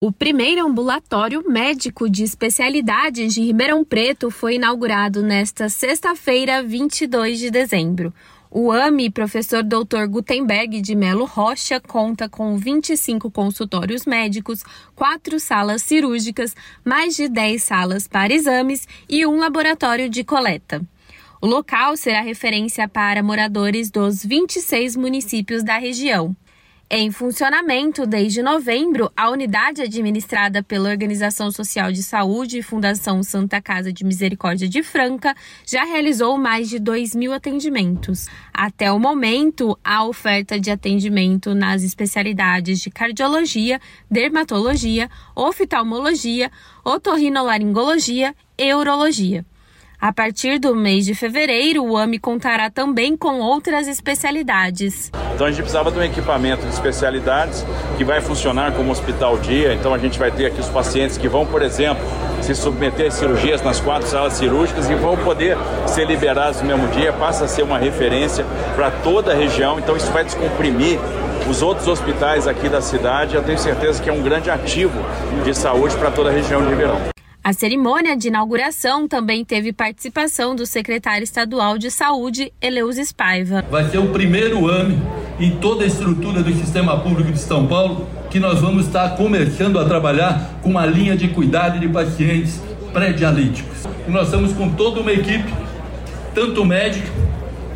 O primeiro ambulatório médico de especialidades de Ribeirão Preto foi inaugurado nesta sexta-feira, 22 de dezembro. O AMI, professor Dr. Gutenberg de Melo Rocha, conta com 25 consultórios médicos, quatro salas cirúrgicas, mais de 10 salas para exames e um laboratório de coleta. O local será referência para moradores dos 26 municípios da região. Em funcionamento desde novembro, a unidade administrada pela Organização Social de Saúde e Fundação Santa Casa de Misericórdia de Franca já realizou mais de 2 mil atendimentos. Até o momento, a oferta de atendimento nas especialidades de cardiologia, dermatologia, oftalmologia, otorrinolaringologia e urologia. A partir do mês de fevereiro, o AMI contará também com outras especialidades. Então a gente precisava de um equipamento de especialidades que vai funcionar como hospital dia. Então a gente vai ter aqui os pacientes que vão, por exemplo, se submeter a cirurgias nas quatro salas cirúrgicas e vão poder ser liberados no mesmo dia. Passa a ser uma referência para toda a região. Então isso vai descomprimir os outros hospitais aqui da cidade. Eu tenho certeza que é um grande ativo de saúde para toda a região de Ribeirão. A cerimônia de inauguração também teve participação do secretário estadual de saúde, Eleus Spaiva. Vai ser o primeiro ano em toda a estrutura do sistema público de São Paulo que nós vamos estar começando a trabalhar com uma linha de cuidado de pacientes pré-dialíticos. E nós estamos com toda uma equipe, tanto médica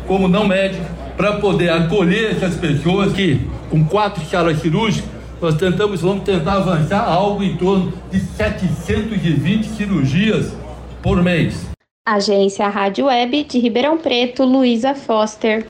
como não médica, para poder acolher essas pessoas que, com quatro salas cirúrgicas, nós tentamos, vamos tentar avançar algo em torno de 720 cirurgias por mês. Agência Rádio Web de Ribeirão Preto, Luísa Foster.